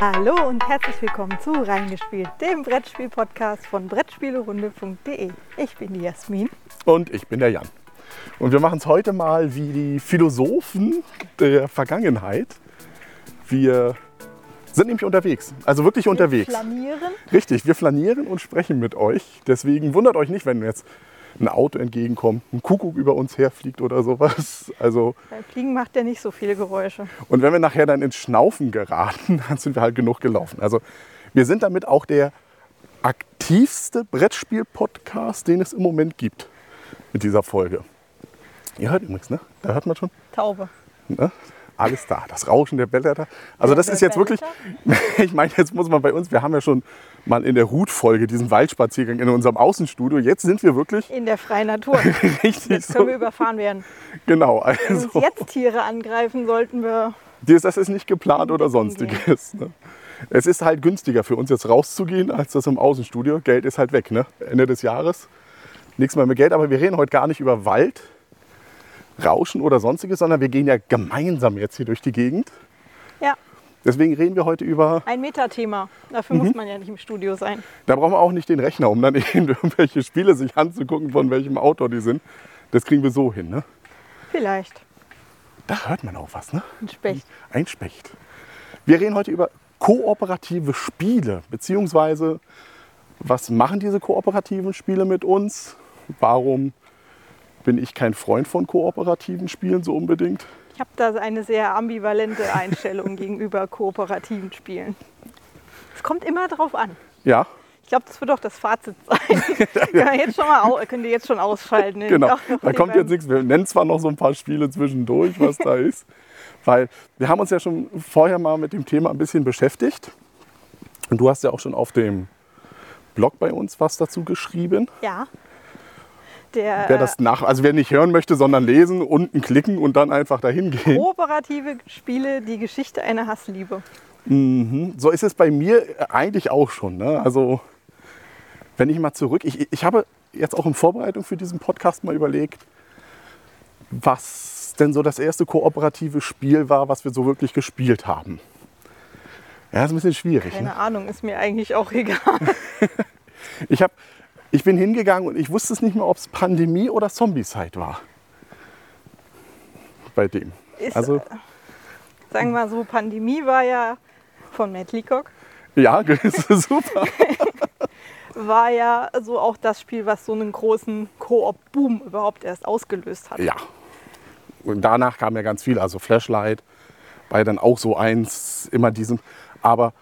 Hallo und herzlich willkommen zu Reingespielt, dem Brettspiel-Podcast von Brettspielerunde.de. Ich bin die Jasmin. Und ich bin der Jan. Und wir machen es heute mal wie die Philosophen der Vergangenheit. Wir sind nämlich unterwegs, also wirklich unterwegs. Flanieren. Richtig, wir flanieren und sprechen mit euch. Deswegen wundert euch nicht, wenn jetzt ein Auto entgegenkommt, ein Kuckuck über uns herfliegt oder sowas. Also, Beim Fliegen macht der nicht so viele Geräusche. und wenn wir nachher dann ins Schnaufen geraten, dann sind wir halt genug gelaufen. Also wir sind damit auch der aktivste Brettspiel-Podcast, den es im Moment gibt mit dieser Folge. Ihr hört übrigens, ne? Da hört man schon. Taube. Ne? Alles da, das Rauschen der Blätter. Also das ist jetzt wirklich, ich meine, jetzt muss man bei uns, wir haben ja schon mal in der Hut-Folge diesen Waldspaziergang in unserem Außenstudio. Jetzt sind wir wirklich In der freien Natur. richtig Jetzt können wir so. überfahren werden. Genau, Wenn uns also jetzt Tiere angreifen, sollten wir. das ist nicht geplant oder sonstiges. Ne? Es ist halt günstiger für uns jetzt rauszugehen, als das im Außenstudio. Geld ist halt weg, ne? Ende des Jahres. Nichts mehr mit Geld, aber wir reden heute gar nicht über Wald, Rauschen oder sonstiges, sondern wir gehen ja gemeinsam jetzt hier durch die Gegend. Ja, Deswegen reden wir heute über ein Metathema. Dafür Mhm. muss man ja nicht im Studio sein. Da brauchen wir auch nicht den Rechner, um dann eben irgendwelche Spiele sich anzugucken, von welchem Autor die sind. Das kriegen wir so hin. Ne? Vielleicht. Da hört man auch was, ne? Ein Specht. Ein Specht. Wir reden heute über kooperative Spiele, beziehungsweise was machen diese kooperativen Spiele mit uns? Warum bin ich kein Freund von kooperativen Spielen so unbedingt? Ich habe da eine sehr ambivalente Einstellung gegenüber kooperativen Spielen. Es kommt immer drauf an. Ja, Ich glaube, das wird auch das Fazit sein. ja, jetzt schon mal könnt ihr jetzt schon ausschalten. genau. Da kommt jetzt nichts. Wir nennen zwar noch so ein paar Spiele zwischendurch, was da ist, weil wir haben uns ja schon vorher mal mit dem Thema ein bisschen beschäftigt. Und du hast ja auch schon auf dem Blog bei uns was dazu geschrieben. Ja. Der Wer das nach, also wer nicht hören möchte, sondern lesen, unten klicken und dann einfach dahin gehen. kooperative Spiele, die Geschichte einer Hassliebe. So ist es bei mir eigentlich auch schon. Ne? Also wenn ich mal zurück, ich, ich habe jetzt auch in Vorbereitung für diesen Podcast mal überlegt, was denn so das erste kooperative Spiel war, was wir so wirklich gespielt haben. Ja, ist ein bisschen schwierig. Keine Ne? Ahnung, ist mir eigentlich auch egal. Ich, hab, ich bin hingegangen und ich wusste es nicht mehr, ob es Pandemie oder Zombie-Zeit war. Bei dem. Ist, Also Sagen wir mal so, Pandemie war ja von Matt Leacock, ja, super. war ja so auch das Spiel, was so einen großen Koop-Boom überhaupt erst ausgelöst hat. Ja. Und danach kam ja ganz viel, also Flashlight war ja dann auch so eins, immer diesen. Aber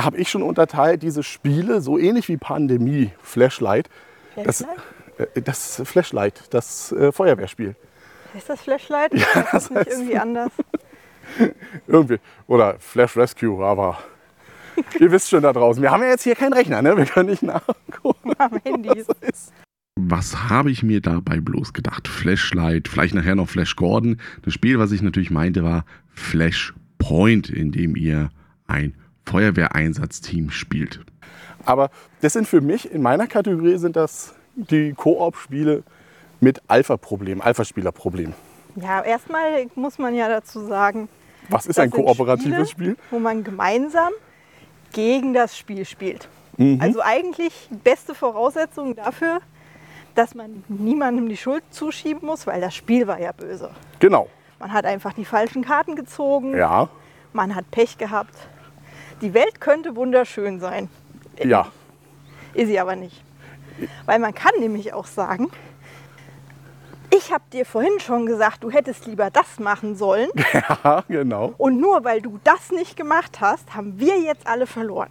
da habe ich schon unterteilt, diese Spiele, so ähnlich wie Pandemie, Flashlight. Das, Flashlight? äh, das Flashlight, das äh, Feuerwehrspiel. Ist das Flashlight? Ja, ist das nicht irgendwie anders? Irgendwie. Oder Flash Rescue, aber ihr wisst schon da draußen. Wir haben ja jetzt hier keinen Rechner, ne? Wir können nicht nachgucken. Am Handys. was das ist. Was habe ich mir dabei bloß gedacht? Flashlight, vielleicht nachher noch Flash Gordon. Das Spiel, was ich natürlich meinte, war Flash Point, in dem ihr ein Feuerwehreinsatzteam spielt. Aber das sind für mich, in meiner Kategorie sind das die Koop-Spiele mit Alpha-Problem, Alpha-Spieler-Problem. Ja, erstmal muss man ja dazu sagen, Was ist Das ein kooperatives Spiele, Spiel? wo man gemeinsam gegen das Spiel spielt. Mhm. Also eigentlich beste Voraussetzung dafür, dass man niemandem die Schuld zuschieben muss, weil das Spiel war ja böse. Genau. Man hat einfach die falschen Karten gezogen, Ja, man hat Pech gehabt. Die Welt könnte wunderschön sein, ja. ist sie aber nicht. Weil man kann nämlich auch sagen, ich habe dir vorhin schon gesagt, du hättest lieber das machen sollen. Ja, genau. Und nur weil du das nicht gemacht hast, haben wir jetzt alle verloren.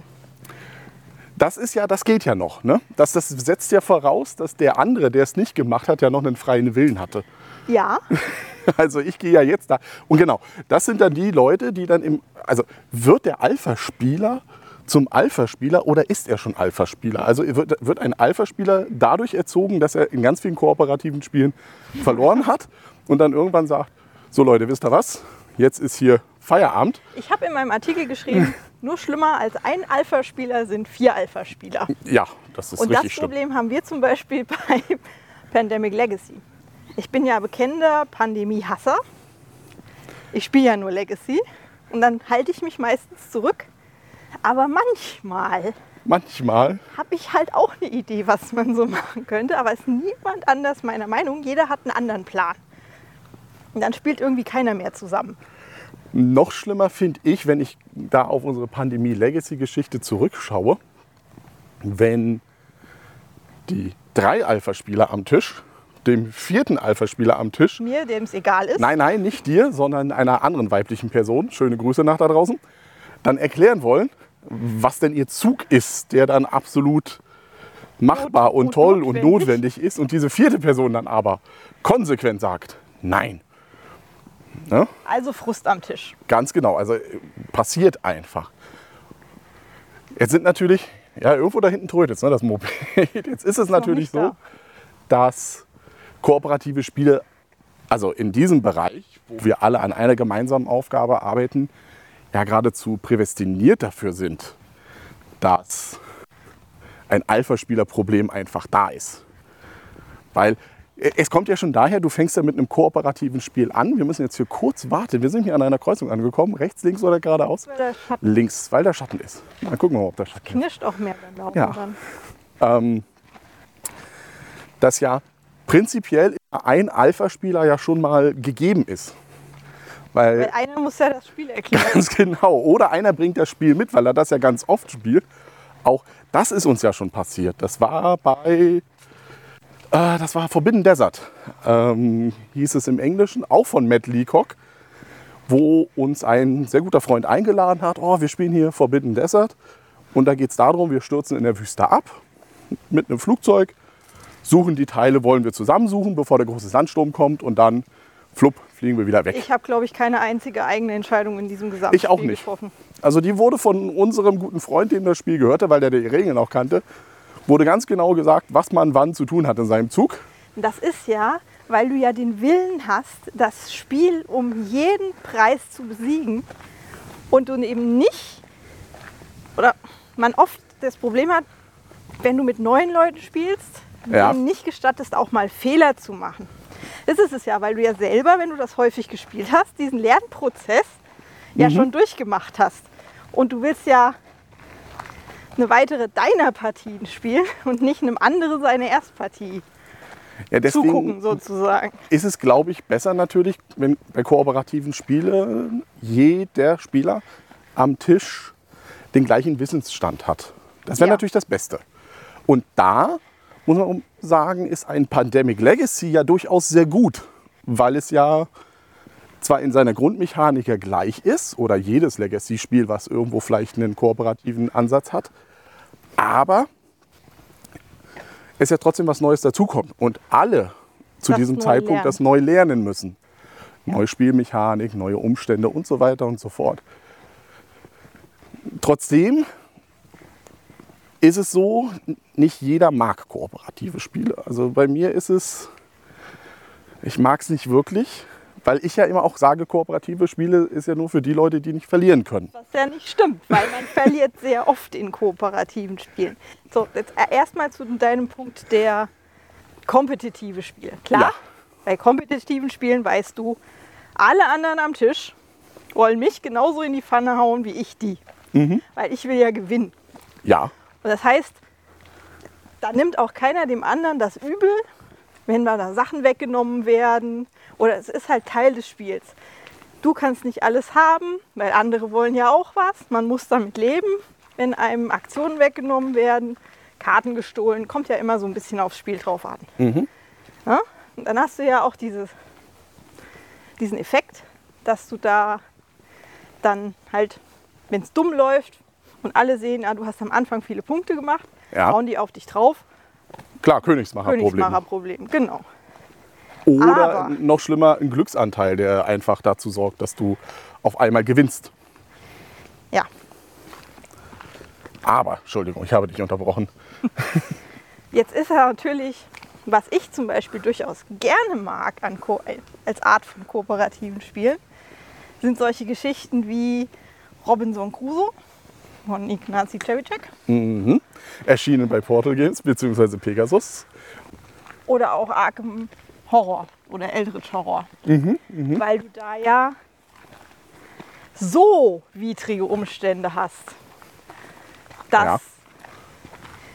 Das ist ja, das geht ja noch. Ne? Das, das setzt ja voraus, dass der andere, der es nicht gemacht hat, ja noch einen freien Willen hatte. Ja, Also ich gehe ja jetzt da. Und genau, das sind dann die Leute, die dann im. Also wird der Alpha-Spieler zum Alpha-Spieler oder ist er schon Alpha-Spieler? Also wird, wird ein Alpha-Spieler dadurch erzogen, dass er in ganz vielen kooperativen Spielen verloren hat und dann irgendwann sagt, so Leute, wisst ihr was? Jetzt ist hier Feierabend. ich habe in meinem Artikel geschrieben, nur schlimmer als ein Alpha-Spieler sind vier Alpha-Spieler. Ja, das ist Und das richtig schlimm. Problem haben wir zum Beispiel bei Pandemic Legacy. Ich bin ja bekennender Pandemie-Hasser. Ich spiele ja nur Legacy. Und dann halte ich mich meistens zurück, Aber manchmal Manchmal. habe ich halt auch eine Idee, was man so machen könnte, aber ist niemand anders meiner Meinung. Jeder hat einen anderen Plan. Und dann spielt irgendwie keiner mehr zusammen. Noch schlimmer finde ich, wenn ich da auf unsere Pandemie-Legacy-Geschichte zurückschaue, wenn die drei Alpha-Spieler am Tisch, dem vierten Alpha-Spieler am Tisch, Mir, dem es egal ist. nein, nein, nicht dir, sondern einer anderen weiblichen Person, schöne Grüße nach da draußen, dann erklären wollen, was denn ihr Zug ist, der dann absolut machbar Not- und toll und notwendig. notwendig ist und diese vierte Person dann aber konsequent sagt, nein. Ne? Also Frust am Tisch. Ganz genau, also äh, passiert einfach. Jetzt sind natürlich, ja, irgendwo da hinten trötet es, ne, das Moped. Jetzt ist es natürlich nicht so, da. dass kooperative Spiele, also in diesem Bereich, wo wir alle an einer gemeinsamen Aufgabe arbeiten, ja geradezu prädestiniert dafür sind, dass ein Alpha-Spieler-Problem einfach da ist. Weil äh, es kommt ja schon daher, du fängst ja mit einem kooperativen Spiel an. Wir müssen jetzt hier kurz warten. Wir sind hier an einer Kreuzung angekommen. Rechts, links oder geradeaus? Weil der Schatten Links, weil da Schatten ist. Mal gucken wir mal, ob da Schatten ist. knirscht auch mehr beim Laufen Ja. dann. Ähm, dass ja prinzipiell ein Alpha-Spieler ja schon mal gegeben ist. Weil Weil einer muss ja das Spiel erklären. Ganz genau. Oder einer bringt das Spiel mit, weil er das ja ganz oft spielt. Auch das ist uns ja schon passiert. Das war bei, äh, das war Forbidden Desert, ähm, hieß es im Englischen, auch von Matt Leacock, wo uns ein sehr guter Freund eingeladen hat. Oh, wir spielen hier Forbidden Desert. Und da geht es darum, wir stürzen in der Wüste ab mit einem Flugzeug, suchen die Teile, wollen wir zusammensuchen, bevor der große Sandsturm kommt und dann, flupp, fliegen wir wieder weg. Ich habe, glaube ich, keine einzige eigene Entscheidung in diesem gesamten Ich auch Spiel nicht. getroffen. Also die wurde von unserem guten Freund, dem das Spiel gehörte, weil der die Regeln auch kannte, wurde ganz genau gesagt, was man wann zu tun hat in seinem Zug. Das ist ja, weil du ja den Willen hast, das Spiel um jeden Preis zu besiegen und du eben nicht, oder man oft das Problem hat, wenn du mit neuen Leuten spielst, Ja. denen nicht gestattest, auch mal Fehler zu machen. Das ist es ja, weil du ja selber, wenn du das häufig gespielt hast, diesen Lernprozess ja schon durchgemacht hast. Und du willst ja eine weitere deiner Partien spielen und nicht einem anderen seine Erstpartie Ja, zugucken deswegen sozusagen. ist es, glaube ich, besser natürlich, wenn bei kooperativen Spielen jeder Spieler am Tisch den gleichen Wissensstand hat. Das wäre Ja. natürlich das Beste. Und da muss man sagen, ist ein Pandemic Legacy ja durchaus sehr gut, weil es ja zwar in seiner Grundmechanik ja gleich ist, oder jedes Legacy-Spiel, was irgendwo vielleicht einen kooperativen Ansatz hat, aber es ja trotzdem was Neues dazukommt und alle zu Das diesem Zeitpunkt lernen. das neu lernen müssen. Neue Spielmechanik, neue Umstände und so weiter und so fort. Trotzdem ist es so, nicht jeder mag kooperative Spiele. Also bei mir ist es, ich mag es nicht wirklich, weil ich ja immer auch sage, kooperative Spiele ist ja nur für die Leute, die nicht verlieren können. Was ja nicht stimmt, weil man verliert sehr oft in kooperativen Spielen. So, jetzt erstmal zu deinem Punkt der kompetitive Spiele. Klar, Ja. bei kompetitiven Spielen weißt du, alle anderen am Tisch wollen mich genauso in die Pfanne hauen wie ich die. Weil ich will ja gewinnen. Ja, Und das heißt, da nimmt auch keiner dem anderen das übel, wenn da da Sachen weggenommen werden. Oder es ist halt Teil des Spiels. Du kannst nicht alles haben, weil andere wollen ja auch was. Man muss damit leben, wenn einem Aktionen weggenommen werden, Karten gestohlen. Kommt ja immer so ein bisschen aufs Spiel drauf an. Ja? Und dann hast du ja auch dieses, diesen Effekt, dass du da dann halt, wenn es dumm läuft und alle sehen, ah, du hast am Anfang viele Punkte gemacht, Ja. hauen die auf dich drauf. klar, Königsmacherproblem. Königsmacherproblem, genau. Oder Aber- noch schlimmer, ein Glücksanteil, der einfach dazu sorgt, dass du auf einmal gewinnst. Ja, Aber, Entschuldigung, ich habe dich unterbrochen. jetzt ist er natürlich, was ich zum Beispiel durchaus gerne mag an Ko als Art von kooperativen Spielen, sind solche Geschichten wie Robinson Crusoe von Ignacy Trzewiczek Mhm. Erschienen bei Portal Games bzw. Pegasus. oder auch Arkham Horror oder Eldritch Horror. Mhm, Weil du da ja so widrige Umstände hast. dass Ja.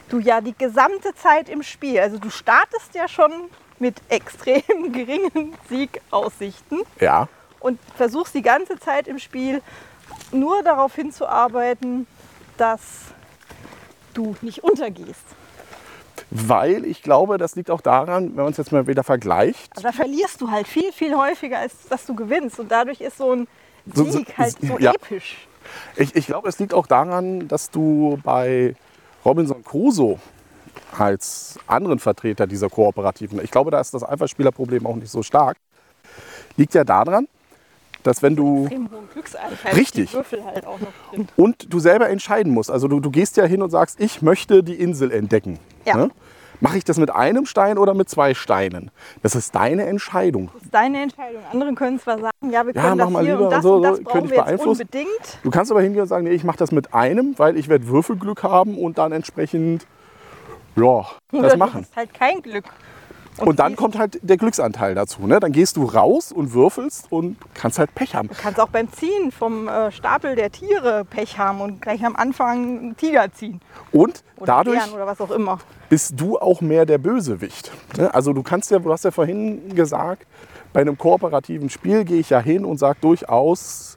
du ja die gesamte Zeit im Spiel, also du startest ja schon mit extrem geringen Siegaussichten Ja, und versuchst die ganze Zeit im Spiel nur darauf hinzuarbeiten, dass du nicht untergehst. weil ich glaube, das liegt auch daran, wenn man es jetzt mal wieder vergleicht. Also da verlierst du halt viel, viel häufiger, als dass du gewinnst. Und dadurch ist so ein So- so- Sieg halt so ja. episch. Ich, ich glaube, es liegt auch daran, dass du bei Robinson Crusoe als anderen Vertreter dieser Kooperativen, ich glaube, da ist das Alpha-Spielerproblem auch nicht so stark, liegt ja daran, dass wenn du. Richtig. Halt und du selber entscheiden musst, also du, du gehst ja hin und sagst, ich möchte die Insel entdecken. Ja. Ne? Mache ich das mit einem Stein oder mit zwei Steinen? Das ist deine Entscheidung. Das ist deine Entscheidung. Andere können zwar sagen, ja, wir Ja, können mach das mal hier lieber und das und so, und das brauchen wir jetzt beeinflussen. unbedingt. Du kannst aber hingehen und sagen, nee, ich mache das mit einem, weil ich werde Würfelglück haben und dann entsprechend ja, das du machen. hast halt kein Glück. Und dann kommt halt der Glücksanteil dazu. Ne? Dann gehst du raus und würfelst und kannst halt Pech haben. Du kannst auch beim Ziehen vom äh, Stapel der Tiere Pech haben und gleich am Anfang einen Tiger ziehen. Und Oder dadurch Bären oder was auch immer. bist du auch mehr der Bösewicht. Ne? Also du kannst ja, du hast ja vorhin gesagt, bei einem kooperativen Spiel gehe ich ja hin und sage durchaus,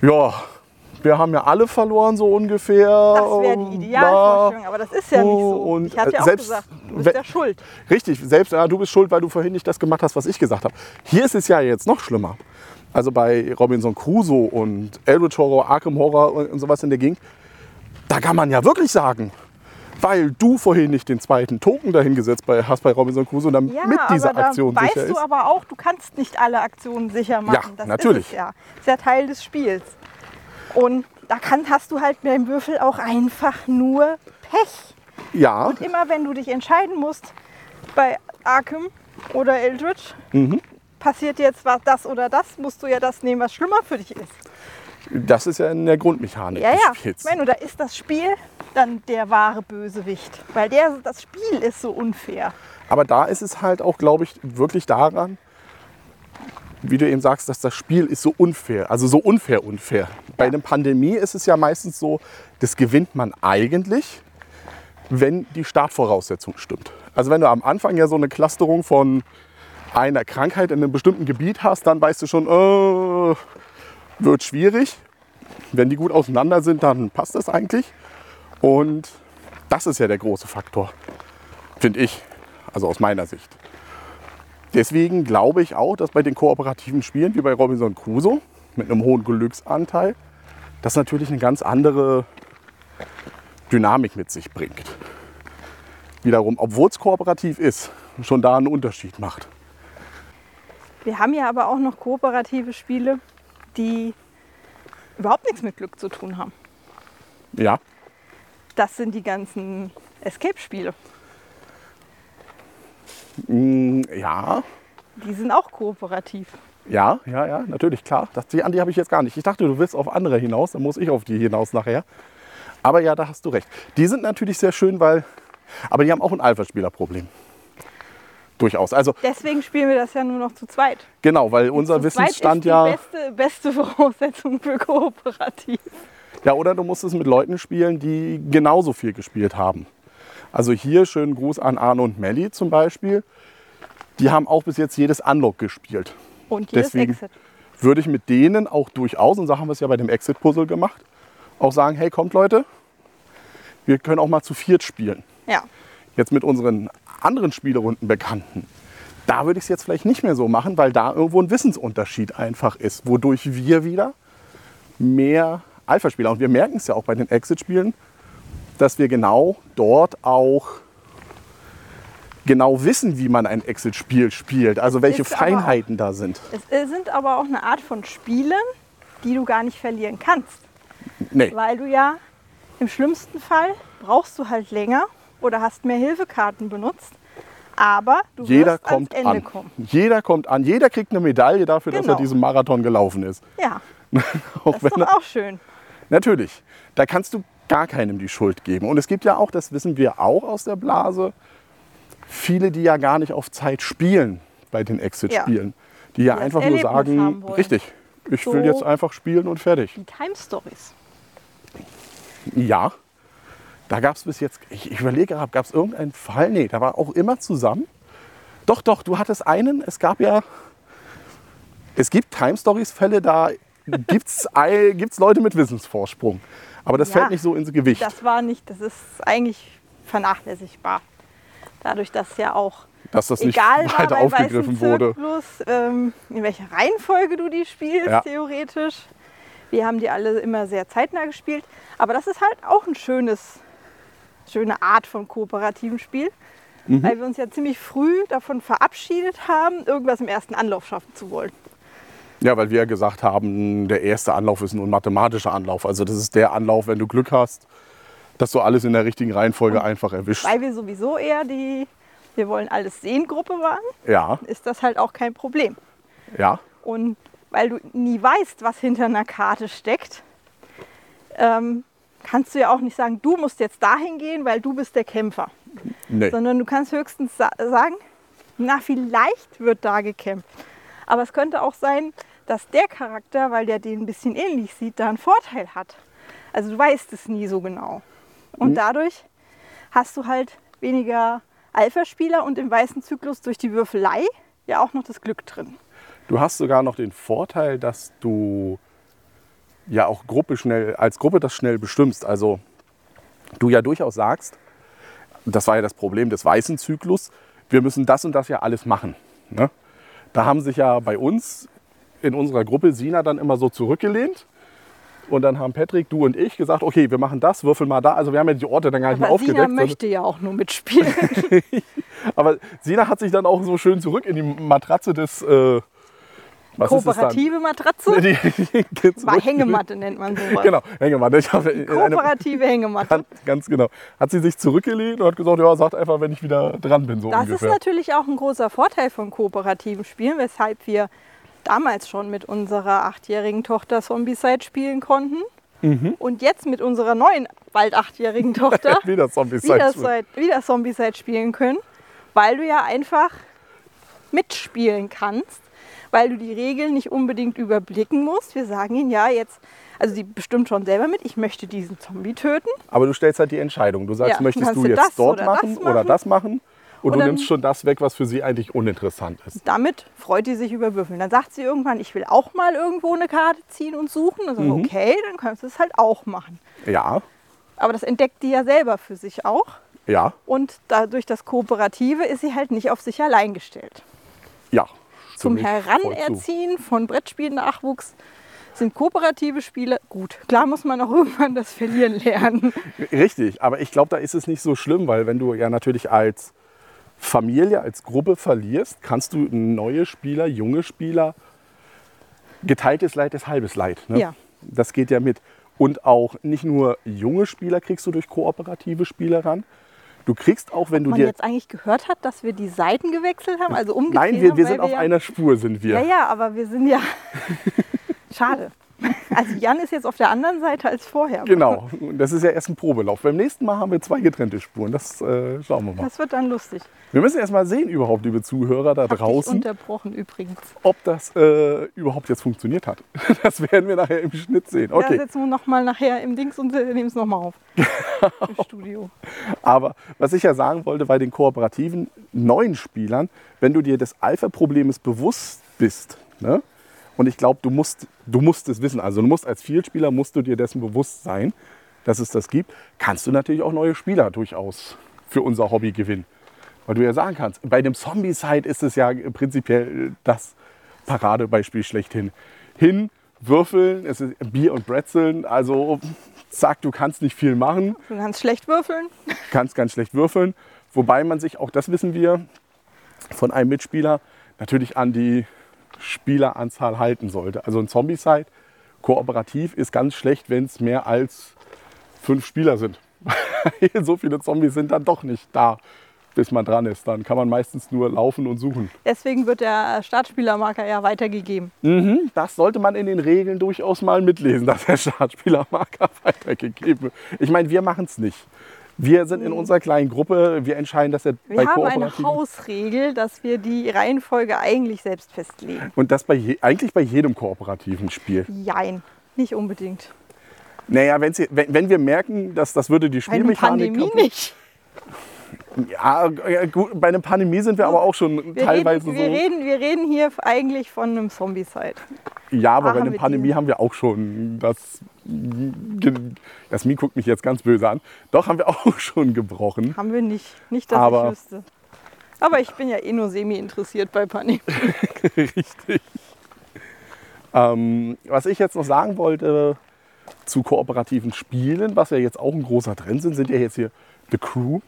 ja, wir haben ja alle verloren so ungefähr. Das wäre die. Idealvorstellung, aber das ist ja nicht so. Und, ich habe ja äh, auch selbst gesagt, du bist ja schuld. Richtig, selbst ja, du bist schuld, weil du vorhin nicht das gemacht hast, was ich gesagt habe. Hier ist es ja jetzt noch schlimmer. Also bei Robinson Crusoe und Eldritch Horror, Arkham Horror und, und sowas in der Gegend, da kann man ja wirklich sagen, weil du vorhin nicht den zweiten Token dahingesetzt bei, hast bei Robinson Crusoe, damit Ja, diese aber da Aktion weißt sicher du ist. aber auch, du kannst nicht alle Aktionen sicher machen. das natürlich. Ist ja. ist ja Teil des Spiels. Und da kann, hast du halt beim Würfel auch einfach nur Pech. Ja, Und immer wenn du dich entscheiden musst, bei Arkham oder Eldritch, Mhm. passiert jetzt was, das oder das, musst du ja das nehmen, was schlimmer für dich ist. das ist ja in der Grundmechanik Ja, des ja. Spiels. Du da ist das Spiel dann der wahre Bösewicht. Weil der, das Spiel ist so unfair. Aber da ist es halt auch, glaube ich, wirklich daran, wie du eben sagst, dass das Spiel ist so unfair, also so unfair unfair. Bei einer Pandemie ist es ja meistens so, das gewinnt man eigentlich, wenn die Startvoraussetzung stimmt. Also wenn du am Anfang ja so eine Clusterung von einer Krankheit in einem bestimmten Gebiet hast, dann weißt du schon, äh, wird schwierig. Wenn die gut auseinander sind, dann passt das eigentlich. Und das ist ja der große Faktor, finde ich, also aus meiner Sicht. Deswegen glaube ich auch, dass bei den kooperativen Spielen wie bei Robinson Crusoe mit einem hohen Glücksanteil das natürlich eine ganz andere Dynamik mit sich bringt. Wiederum, obwohl es kooperativ ist, schon da einen Unterschied macht. Wir haben ja aber auch noch kooperative Spiele, die überhaupt nichts mit Glück zu tun haben. Ja, Das sind die ganzen Escape-Spiele. Mm, ja, Die sind auch kooperativ. ja, ja, ja, natürlich, klar. Das, die, an die habe ich jetzt gar nicht. Ich dachte, du willst auf andere hinaus, dann muss ich auf die hinaus nachher. Aber ja, da hast du recht. Die sind natürlich sehr schön, weil, aber die haben auch ein Alpha-Spielerproblem. Durchaus. Also Deswegen spielen wir das ja nur noch zu zweit. genau, weil unser zu Wissensstand ist die ja, beste, beste Voraussetzung für kooperativ. ja, oder du musst es mit Leuten spielen, die genauso viel gespielt haben. Also hier schönen Gruß an Arne und Melli zum Beispiel. Die haben auch bis jetzt jedes Unlock gespielt. Und jedes Deswegen Exit. würde ich mit denen auch durchaus, und so haben wir es ja bei dem Exit-Puzzle gemacht, auch sagen, hey, kommt Leute, wir können auch mal zu viert spielen. Ja. Jetzt mit unseren anderen Spielerunden Bekannten. Da würde ich es jetzt vielleicht nicht mehr so machen, weil da irgendwo ein Wissensunterschied einfach ist, wodurch wir wieder mehr Alpha-Spieler, und wir merken es ja auch bei den Exit-Spielen, dass wir genau dort auch genau wissen, wie man ein Exit-Spiel spielt, also welche ist aber auch- Feinheiten da sind. Es sind aber auch eine Art von Spielen, die du gar nicht verlieren kannst. Nee. Weil du ja im schlimmsten Fall brauchst du halt länger oder hast mehr Hilfekarten benutzt. Aber du Jeder wirst kommt ans Ende an. kommen. Jeder kommt an. Jeder kriegt eine Medaille dafür, dass Genau. er diesen Marathon gelaufen ist. Ja, Auch das ist doch er, auch schön. natürlich. Da kannst du gar keinem die Schuld geben. Und es gibt ja auch, das wissen wir auch aus der Blase, viele, die ja gar nicht auf Zeit spielen bei den Exit-Spielen. Die ja Die einfach nur sagen, richtig, ich will So- jetzt einfach spielen und fertig. Die Time Stories. Ja. Da gab es bis jetzt, ich, ich überlege, gab es irgendeinen Fall? Nee, da war auch immer zusammen. Doch, doch, du hattest einen, es gab ja, es gibt Time Stories Fälle, da gibt es gibt's Leute mit Wissensvorsprung. Aber das Ja, fällt nicht so ins Gewicht. Das war nicht, das ist eigentlich vernachlässigbar. Dadurch, dass ja auch dass das nicht egal war weiter aufgegriffen wurde. Zirkus, ähm, in welcher Reihenfolge du die spielst, Ja. theoretisch. Wir haben die alle immer sehr zeitnah gespielt. Aber das ist halt auch ein schönes, schöne Art von kooperativen Spiel. Mhm. Weil wir uns ja ziemlich früh davon verabschiedet haben, irgendwas im ersten Anlauf schaffen zu wollen. Ja, weil wir ja gesagt haben, der erste Anlauf ist nur ein mathematischer Anlauf. Also das ist der Anlauf, wenn du Glück hast, dass du alles in der richtigen Reihenfolge einfach erwischst. Weil wir sowieso eher die Wir wollen alles sehen Gruppe waren, Ja, ist das halt auch kein Problem. ja. Und weil du nie weißt, was hinter einer Karte steckt, ähm, kannst du ja auch nicht sagen, du musst jetzt dahin gehen, weil du bist der Kämpfer. Nee. Sondern du kannst höchstens sa sagen, na vielleicht wird da gekämpft. Aber es könnte auch sein, dass der Charakter, weil der den ein bisschen ähnlich sieht, da einen Vorteil hat. Also du weißt es nie so genau. Und Mhm. dadurch hast du halt weniger Alpha-Spieler und im weißen Zyklus durch die Würfelei ja auch noch das Glück drin. Du hast sogar noch den Vorteil, dass du ja auch Gruppe schnell, als Gruppe das schnell bestimmst. Also du ja durchaus sagst, das war ja das Problem des weißen Zyklus, wir müssen das und das ja alles machen. Ne? Da haben sich ja bei uns in unserer Gruppe Sina dann immer so zurückgelehnt. Und dann haben Patrick, du und ich gesagt, okay, wir machen das, würfel mal da. Also wir haben ja die Orte dann gar nicht mehr Aber Sina aufgedeckt. sondern- möchte ja auch nur mitspielen. Aber Sina hat sich dann auch so schön zurück in die Matratze des, äh, was Kooperative Matratze. ist? Die, die, die War Hängematte nennt man sowas. Genau, Hängematte. Ich habe Kooperative Hängematte. ganz, ganz genau. Hat sie sich zurückgelehnt und hat gesagt, ja, sagt einfach, wenn ich wieder dran bin, so Das ist ungefähr. natürlich auch ein großer Vorteil von kooperativen Spielen, weshalb wir damals schon mit unserer achtjährigen Tochter Zombicide spielen konnten. Mhm. Und jetzt mit unserer neuen, bald achtjährigen Tochter wieder Zombies wieder, Side- wieder Zombicide spielen können, weil du ja einfach mitspielen kannst, weil du die Regeln nicht unbedingt überblicken musst. Wir sagen ihnen ja jetzt, also sie bestimmt schon selber mit, ich möchte diesen Zombie töten. Aber du stellst halt die Entscheidung. Du sagst, Ja, möchtest du du jetzt dort oder machen, oder das machen? Und, Und du nimmst schon das weg, was für sie eigentlich uninteressant ist. Damit freut die sich über Würfeln. Dann sagt sie irgendwann, ich will auch mal irgendwo eine Karte ziehen und suchen. Sagen wir, okay, dann kannst du es halt auch machen. Ja, Aber das entdeckt die ja selber für sich auch. ja, Und dadurch das Kooperative ist sie halt nicht auf sich allein gestellt. ja. Zum voll zu. Heranerziehen von Brettspiel-Nachwuchs sind kooperative Spiele gut. Klar muss man auch irgendwann das Verlieren lernen. Richtig, aber ich glaube, da ist es nicht so schlimm, weil wenn du ja natürlich als Familie, als Gruppe verlierst, kannst du neue Spieler, junge Spieler, geteiltes Leid ist halbes Leid. Ne? Ja. Das geht ja mit. Und auch nicht nur junge Spieler kriegst du durch kooperative Spiele ran. Du kriegst auch, wenn du Man dir. jetzt eigentlich gehört hat, dass wir die Seiten gewechselt haben, also umgedreht Nein, wir, wir sind auf ja, einer Spur, sind wir. Ja, ja, aber wir sind ja. Schade. Also Jan ist jetzt auf der anderen Seite als vorher. Genau, das ist ja erst ein Probelauf. Beim nächsten Mal haben wir zwei getrennte Spuren. Das äh, schauen wir mal. Das wird dann lustig. Wir müssen erst mal sehen, überhaupt, liebe Zuhörer da Hab draußen, unterbrochen übrigens. ob das äh, überhaupt jetzt funktioniert hat. Das werden wir nachher im Schnitt sehen. Okay, setzen wir nochmal nachher im Dings und nehmen es nochmal auf. Im Studio. aber was ich ja sagen wollte, bei den kooperativen neuen Spielern, wenn du dir des Alpha-Problems bewusst bist, ne? Und ich glaube, du musst, du musst es wissen, also du musst als Vielspieler, musst du dir dessen bewusst sein, dass es das gibt, kannst du natürlich auch neue Spieler durchaus für unser Hobby gewinnen. Weil du ja sagen kannst, bei dem Zombie-Side ist es ja prinzipiell das Paradebeispiel schlechthin. Hin, würfeln, es ist Bier und Brezeln, also zack, du kannst nicht viel machen, Du kannst schlecht würfeln. kannst ganz schlecht würfeln. Wobei man sich, auch das wissen wir, von einem Mitspieler natürlich an die Spieleranzahl halten sollte. Also ein Zombie-Side kooperativ ist ganz schlecht, wenn es mehr als fünf Spieler sind. so viele Zombies sind dann doch nicht da, bis man dran ist. Dann kann man meistens nur laufen und suchen. Deswegen wird der Startspielermarker ja weitergegeben. Mhm, das sollte man in den Regeln durchaus mal mitlesen, dass der Startspielermarker weitergegeben wird. Ich meine, wir machen es nicht. Wir sind in unserer kleinen Gruppe, wir entscheiden, dass er Wir bei haben eine Hausregel, dass wir die Reihenfolge eigentlich selbst festlegen. und das bei je, eigentlich bei jedem kooperativen Spiel. Jein, nicht unbedingt. Naja, wenn, wenn wir merken, dass das würde die Spielmechanik... Pandemie kaputt- nicht. Ja, gut, bei einer Pandemie sind wir aber auch schon Wir, teilweise reden, wir, so... reden, wir reden hier eigentlich von einem Zombie-Side. Ja, aber Ah, bei einer Pandemie die. haben wir auch schon das. Jasmin guckt mich jetzt ganz böse an. Doch, haben wir auch schon gebrochen. Haben wir nicht. Nicht, dass Aber- ich wüsste. Aber ich bin ja eh nur semi interessiert bei Pandemie. Richtig. Ähm, was ich jetzt noch sagen wollte zu kooperativen Spielen, was ja jetzt auch ein großer Trend sind, sind ja jetzt hier The Crew,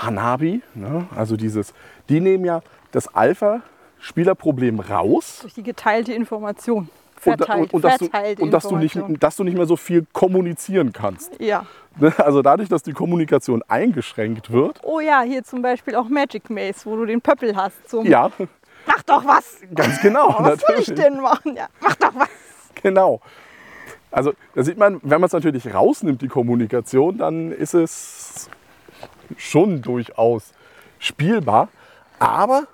Hanabi. Ne? Also dieses, die nehmen ja das Alpha-Spielerproblem raus. Durch die geteilte Information. Und, Verteilt, und, und, dass du, und dass, du nicht, dass du nicht mehr so viel kommunizieren kannst. Ja. Ne? Also dadurch, dass die Kommunikation eingeschränkt wird, Oh ja, hier zum Beispiel auch Magic Maze, wo du den Pöppel hast. Zum ja, Mach doch was! ganz genau. Was soll ich denn machen? Ja, mach doch was! Genau. Also da sieht man, wenn man es natürlich rausnimmt, die Kommunikation, dann ist es schon durchaus spielbar, aber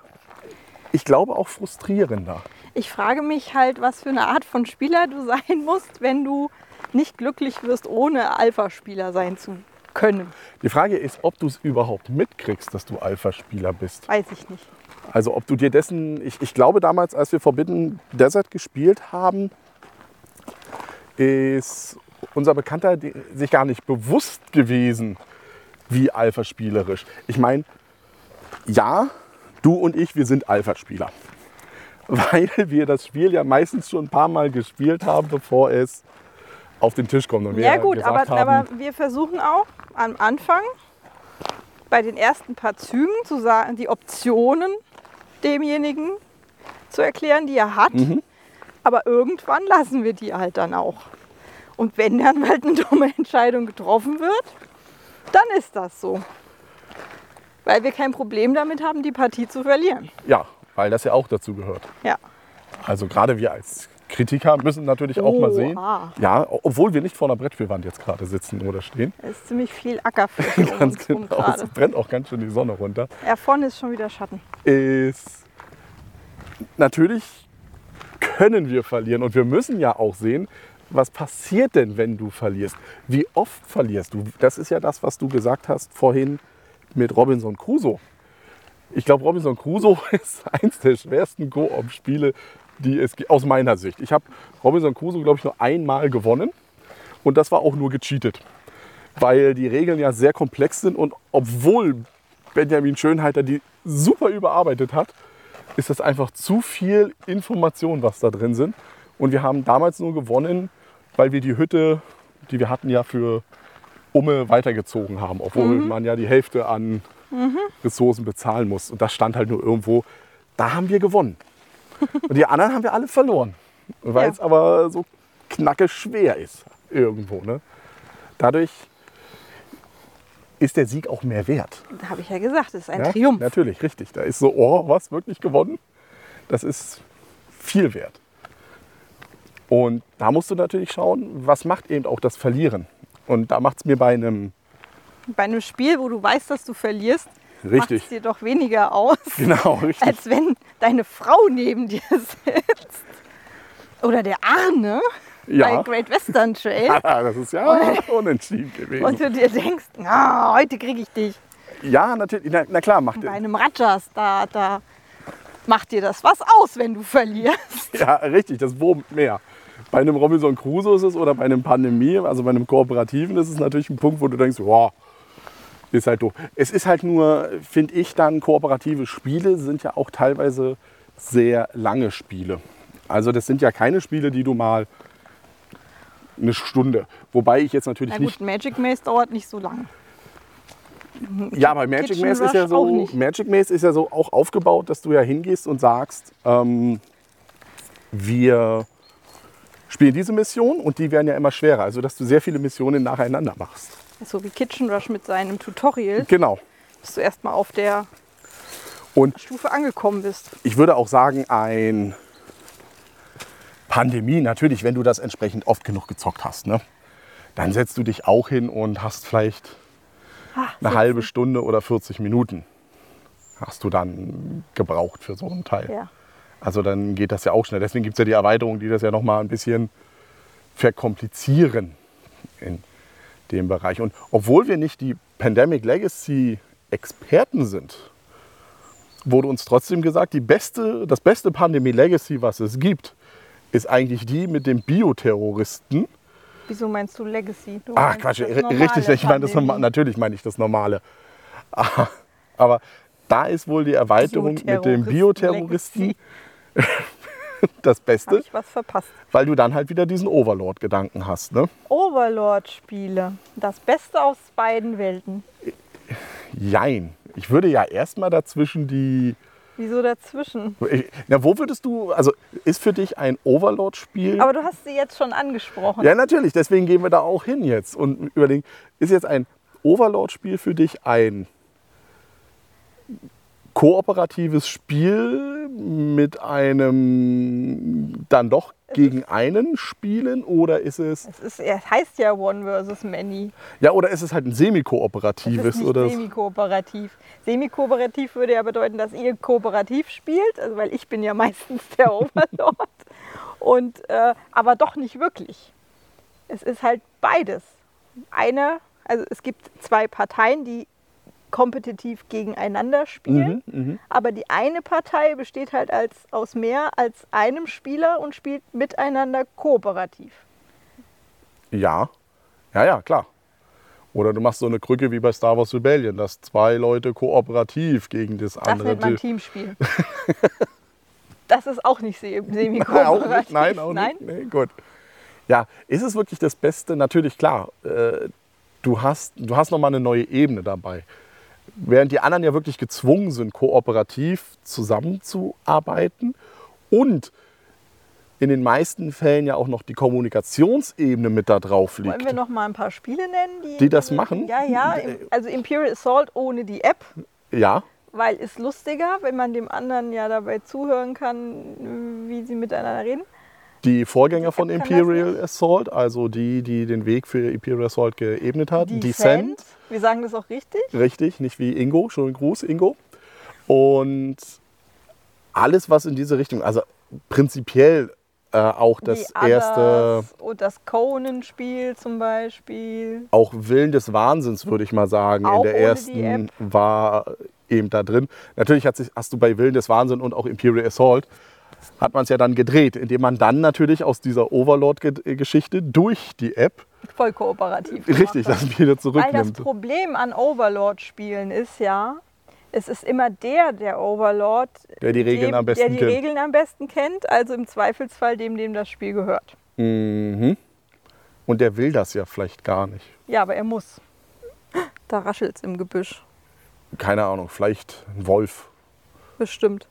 ich glaube auch frustrierender. Ich frage mich halt, was für eine Art von Spieler du sein musst, wenn du nicht glücklich wirst, ohne Alpha-Spieler sein zu können. Die Frage ist, ob du es überhaupt mitkriegst, dass du Alpha-Spieler bist. Weiß ich nicht. Also ob du dir dessen, ich, ich glaube damals, als wir Forbidden Desert gespielt haben, ist unser Bekannter sich gar nicht bewusst gewesen, wie Alpha-spielerisch. Ich meine, ja, du und ich, wir sind Alpha-Spieler. Weil wir das Spiel ja meistens schon ein paar Mal gespielt haben, bevor es auf den Tisch kommt. Und Ja gut, aber, haben, aber wir versuchen auch am Anfang bei den ersten paar Zügen zu sagen, die Optionen demjenigen zu erklären, die er hat. Mhm. Aber irgendwann lassen wir die halt dann auch. Und wenn dann halt eine dumme Entscheidung getroffen wird, dann ist das so. Weil wir kein Problem damit haben, die Partie zu verlieren. ja, weil das ja auch dazu gehört. Ja. Also gerade wir als Kritiker müssen natürlich auch mal sehen. Ja, obwohl wir nicht vor einer Brettspielwand jetzt gerade sitzen oder stehen. Es ist ziemlich viel Ackerfläche um Ganz uns genau. Es gerade. brennt auch ganz schön die Sonne runter. Ja, vorne ist schon wieder Schatten. Ist natürlich können wir verlieren und wir müssen ja auch sehen, was passiert denn, wenn du verlierst? Wie oft verlierst du? Das ist ja das, was du gesagt hast vorhin mit Robinson Crusoe. Ich glaube, Robinson Crusoe ist eins der schwersten Koop-Spiele, die es gibt, aus meiner Sicht. Ich habe Robinson Crusoe, glaube ich, nur einmal gewonnen und das war auch nur gecheatet, weil die Regeln ja sehr komplex sind und obwohl Benjamin Schönheiter die super überarbeitet hat, ist das einfach zu viel Information, was da drin sind. Und wir haben damals nur gewonnen, weil wir die Hütte, die wir hatten, ja für Umme weitergezogen haben, obwohl man ja die Hälfte an Ressourcen bezahlen muss. Und das stand halt nur irgendwo. Da haben wir gewonnen. Und die anderen haben wir alle verloren. Weil Ja. es aber so knacke schwer ist irgendwo. Ne? Dadurch ist der Sieg auch mehr wert. Da habe ich ja gesagt, es ist ein Ja, Triumph. Natürlich, richtig. Da ist so, oh, was, wirklich gewonnen? Das ist viel wert. Und da musst du natürlich schauen, was macht eben auch das Verlieren. Und da macht es mir bei einem, Bei einem Spiel, wo du weißt, dass du verlierst, macht es dir doch weniger aus, genau, richtig. als wenn deine Frau neben dir sitzt. Oder der Arne Ja, bei Great Western Trail. das ist ja unentschieden gewesen. Und du dir denkst, na, heute kriege ich dich. ja, natürlich, na, na klar, macht Bei einem Rajas, da, da macht dir das was aus, wenn du verlierst. Ja, richtig, das wurmt mehr. Bei einem Robinson Crusoe ist es oder bei einem Pandemie, also bei einem Kooperativen, ist es natürlich ein Punkt, wo du denkst, wow, ist halt doof. Es ist halt nur, finde ich dann, kooperative Spiele sind ja auch teilweise sehr lange Spiele. Also das sind ja keine Spiele, die du mal eine Stunde. Wobei ich jetzt natürlich Na nicht gut, Magic Maze dauert nicht so lange. Ja, bei Magic Kitchen Maze ist ja so, nicht. Magic Maze ist ja so auch aufgebaut, dass du ja hingehst und sagst, ähm, wir spielen diese Mission und die werden ja immer schwerer. Also dass du sehr viele Missionen nacheinander machst. So wie Kitchen Rush mit seinem Tutorial, Genau. bis du erstmal auf der Und Stufe angekommen bist. ich würde auch sagen, ein Pandemie, natürlich, wenn du das entsprechend oft genug gezockt hast, ne? dann setzt du dich auch hin und hast vielleicht Ah, eine halbe Stunde oder 40 Minuten hast du dann gebraucht für so einen Teil. Ja. Also dann geht das ja auch schnell. Deswegen gibt es ja die Erweiterung, die das ja noch mal ein bisschen verkomplizieren in dem Bereich. Und obwohl wir nicht die Pandemic Legacy Experten sind, wurde uns trotzdem gesagt, die beste, das beste Pandemie Legacy, was es gibt, ist eigentlich die mit dem Bioterroristen. Wieso meinst du Legacy? Du Ach Quatsch, richtig, ich meine das natürlich meine ich das normale. Aber da ist wohl die Erweiterung mit dem Bioterroristen Legacy. das Beste, ich was verpasst. weil du dann halt wieder diesen Overlord-Gedanken hast. Ne? Overlord-Spiele. Das Beste aus beiden Welten. Jein. Ich würde ja erstmal dazwischen die. Wieso dazwischen? Na, wo würdest du. Also ist für dich ein Overlord-Spiel. Aber du hast sie jetzt schon angesprochen. Ja, natürlich. Deswegen gehen wir da auch hin jetzt und überlegen, ist jetzt ein Overlord-Spiel für dich ein kooperatives Spiel mit einem dann doch gegen einen spielen oder ist es Es, ist, es heißt ja One versus Many. ja oder ist es halt ein Es semi-kooperatives ist nicht oder semi-kooperativ. Semi-kooperativ würde ja bedeuten, dass ihr kooperativ spielt, also weil ich bin ja meistens der Overlord. Und, äh, aber doch nicht wirklich. Es ist halt beides. Eine, also es gibt zwei Parteien, die kompetitiv gegeneinander spielen. Mhm, Aber die eine Partei besteht halt als, aus mehr als einem Spieler und spielt miteinander kooperativ. ja ja ja klar oder du machst so eine Krücke wie bei Star Wars Rebellion, dass zwei Leute kooperativ gegen das Das andere nennt man Team- Teamspiel. das ist auch nicht se- Nein, auch semi-kooperativ. nicht. Nein, auch Nein? nicht. Nee, gut. Ja, ist es wirklich das Beste? Natürlich, klar. Äh, du hast, du hast nochmal eine neue Ebene dabei. Während die anderen ja wirklich gezwungen sind, kooperativ zusammenzuarbeiten und in den meisten Fällen ja auch noch die Kommunikationsebene mit da drauf liegt. Wollen wir noch mal ein paar Spiele nennen, die, Die das machen? Ja, ja. Also Imperial Assault ohne die App, Ja, weil ist lustiger, wenn man dem anderen ja dabei zuhören kann, wie sie miteinander reden. Die Vorgänger von Imperial. Assault, also die, die den Weg für Imperial Assault geebnet hat. Descent. Wir sagen das auch richtig. Richtig, nicht wie Ingo. Schönen Gruß, Ingo. Und alles, was in diese Richtung, also prinzipiell äh, auch das die erste, und das Conan-Spiel zum Beispiel. auch Willen des Wahnsinns, würde ich mal sagen, Auch in der ersten war eben da drin. Natürlich hat sich, hast du bei Willen des Wahnsinns und auch Imperial Assault, hat man es ja dann gedreht, indem man dann natürlich aus dieser Overlord-Geschichte durch die App Voll kooperativ. richtig das wieder Weil das zurücknimmt. Problem an Overlord-Spielen ist ja, es ist immer der, der Overlord, Der die Regeln dem, am besten der die kennt. Regeln am besten kennt, also im Zweifelsfall dem, dem das Spiel gehört. Mhm. Und der will das ja vielleicht gar nicht. Ja, aber er muss. Da raschelt es im Gebüsch. keine Ahnung, vielleicht ein Wolf Bestimmt.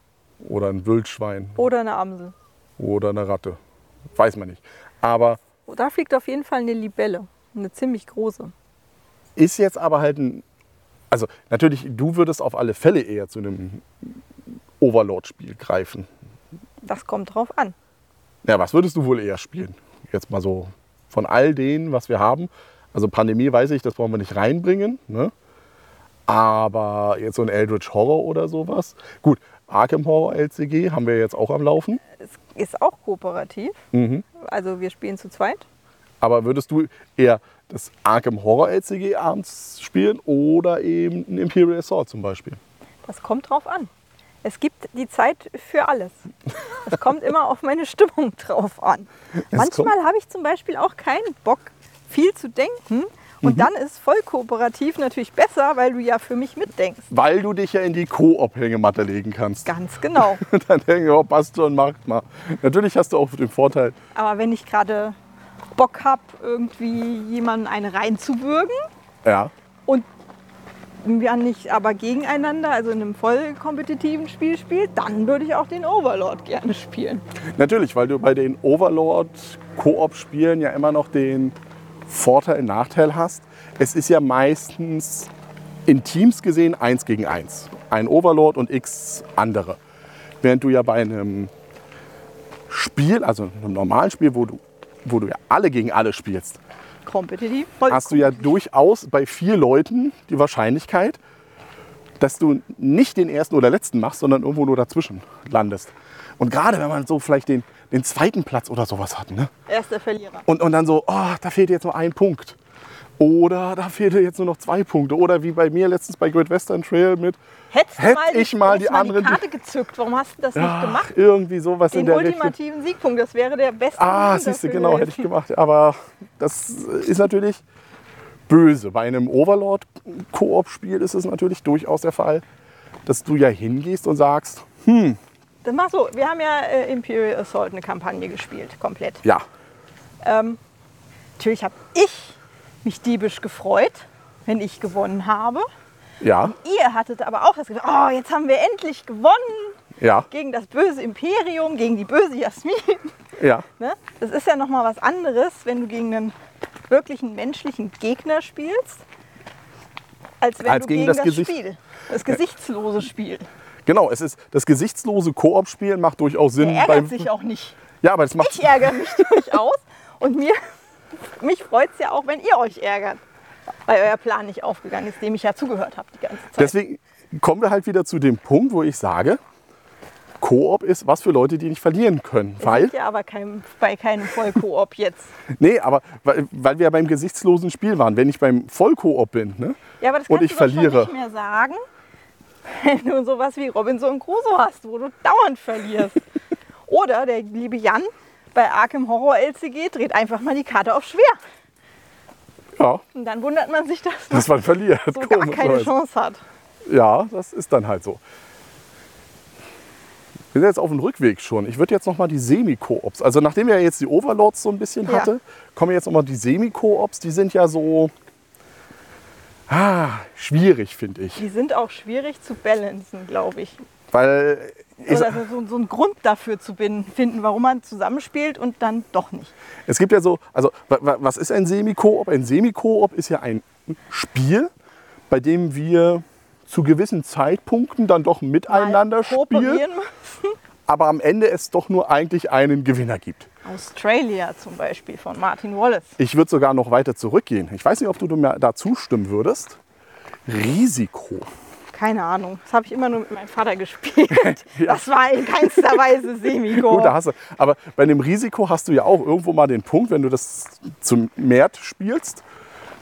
Oder ein Wildschwein Oder eine Amsel. oder eine Ratte. Weiß man nicht. Aber Oh, Da fliegt auf jeden Fall eine Libelle. Eine ziemlich große. ist jetzt aber halt ein. Also natürlich, du würdest auf alle Fälle eher zu einem Overlord-Spiel greifen. Das kommt drauf an. Ja, was würdest du wohl eher spielen? Jetzt mal so von all denen, was wir haben. Also Pandemie weiß ich, das wollen wir nicht reinbringen. Ne? Aber jetzt so ein Eldritch Horror oder sowas. Gut, Arkham Horror LCG haben wir jetzt auch am Laufen. Es ist auch kooperativ. Mhm. Also wir spielen zu zweit. Aber würdest du eher das Arkham Horror LCG abends spielen oder eben ein Imperial Assault zum Beispiel? Das kommt drauf an. Es gibt die Zeit für alles. Es kommt immer auf meine Stimmung drauf an. Manchmal habe ich zum Beispiel auch keinen Bock, viel zu denken. Und dann ist voll kooperativ natürlich besser, weil du ja für mich mitdenkst. Weil du dich ja in die Koop-Hängematte legen kannst. Ganz genau. Dann denke ich, oh, passt schon, macht mal. Natürlich hast du auch den Vorteil, Aber wenn ich gerade Bock habe, irgendwie jemanden eine reinzuwürgen ja, und wir nicht aber gegeneinander, also in einem voll kompetitiven Spiel spielt, dann würde ich auch den Overlord gerne spielen. natürlich, weil du bei den Overlord-Koop-Spielen ja immer noch den Vorteil, Nachteil hast. Es ist ja meistens in Teams gesehen eins gegen eins. Ein Overlord und x andere. Während du ja bei einem Spiel, also einem normalen Spiel, wo du, wo du ja alle gegen alle spielst, Kompetitiv. hast du ja durchaus bei vier Leuten die Wahrscheinlichkeit, dass du nicht den ersten oder letzten machst, sondern irgendwo nur dazwischen landest. Und gerade wenn man so vielleicht den, den zweiten Platz oder sowas hat, ne? Er ist der Verlierer. Und, und dann so, oh, da fehlt jetzt nur ein Punkt. Oder da fehlt jetzt nur noch zwei Punkte. Oder wie bei mir letztens bei Great Western Trail mit, Hättest du Hätt mal ich mal die anderen- die Karte gezückt, warum hast du das nicht ach, gemacht? irgendwie sowas in Den der Richtung. ultimativen Siegpunkt, das wäre der beste. Ah, siehst du, genau, hätte ich gemacht. Aber das ist natürlich böse. Bei einem Overlord-Koop-Spiel ist es natürlich durchaus der Fall, dass du ja hingehst und sagst, Das mach so, wir haben ja äh, Imperial Assault eine Kampagne gespielt, komplett. ja, Ähm, natürlich habe ich mich diebisch gefreut, wenn ich gewonnen habe. ja, Ihr hattet aber auch das Gefühl, oh, jetzt haben wir endlich gewonnen ja, gegen das böse Imperium, gegen die böse Jasmin. ja. Ne? Das ist ja noch mal was anderes, wenn du gegen einen wirklichen menschlichen Gegner spielst, als wenn Als du gegen gegen das das, Gesicht- Spiel, das gesichtslose Spiel. Genau, es ist das gesichtslose Koop-Spielen macht durchaus Sinn. Er ärgert beim- sich auch nicht. Ja, aber das macht Ich ärgere mich durchaus und mir, mich freut es ja auch, wenn ihr euch ärgert, weil euer Plan nicht aufgegangen ist, dem ich ja zugehört habe die ganze Zeit. Deswegen kommen wir halt wieder zu dem Punkt, wo ich sage, Koop ist was für Leute, die nicht verlieren können. Wir Weil, ja aber kein, bei keinem Vollkoop jetzt. nee, aber weil, weil wir beim gesichtslosen Spiel waren. Wenn ich beim Vollkoop bin, ne? Ja, aber das Und ich verliere. schon nicht mehr sagen, wenn du sowas wie Robinson Crusoe hast, wo du dauernd verlierst. Oder der liebe Jan bei Arkham Horror LCG dreht einfach mal die Karte auf schwer. Ja, Und dann wundert man sich, dass man dass man verliert. so gar keine. Chance hat. Ja, das ist dann halt so. Wir sind jetzt auf dem Rückweg schon. Ich würde jetzt noch mal die Semi-Koops, also nachdem wir jetzt die Overlords so ein bisschen Ja. hatte, kommen jetzt noch mal die Semi-Koops. Die sind ja so ah, schwierig, finde ich. Die sind auch schwierig zu balancen, glaube ich. Weil Oder so, so einen Grund dafür zu finden, warum man zusammenspielt und dann doch nicht. es gibt ja so, also wa- wa- was ist ein Semi-Koop? Ein Semi-Koop ist ja ein Spiel, bei dem wir zu gewissen Zeitpunkten dann doch miteinander spielen, aber am Ende es doch nur eigentlich einen Gewinner gibt. Australia zum Beispiel von Martin Wallace. Ich würde sogar noch weiter zurückgehen. Ich weiß nicht, ob du mir da zustimmen würdest. Risiko. Keine Ahnung. Das habe ich immer nur mit meinem Vater gespielt. Das war in keinster Weise Semi-Go. Gut, da hast du. Aber bei dem Risiko hast du ja auch irgendwo mal den Punkt, wenn du das zum Mert spielst,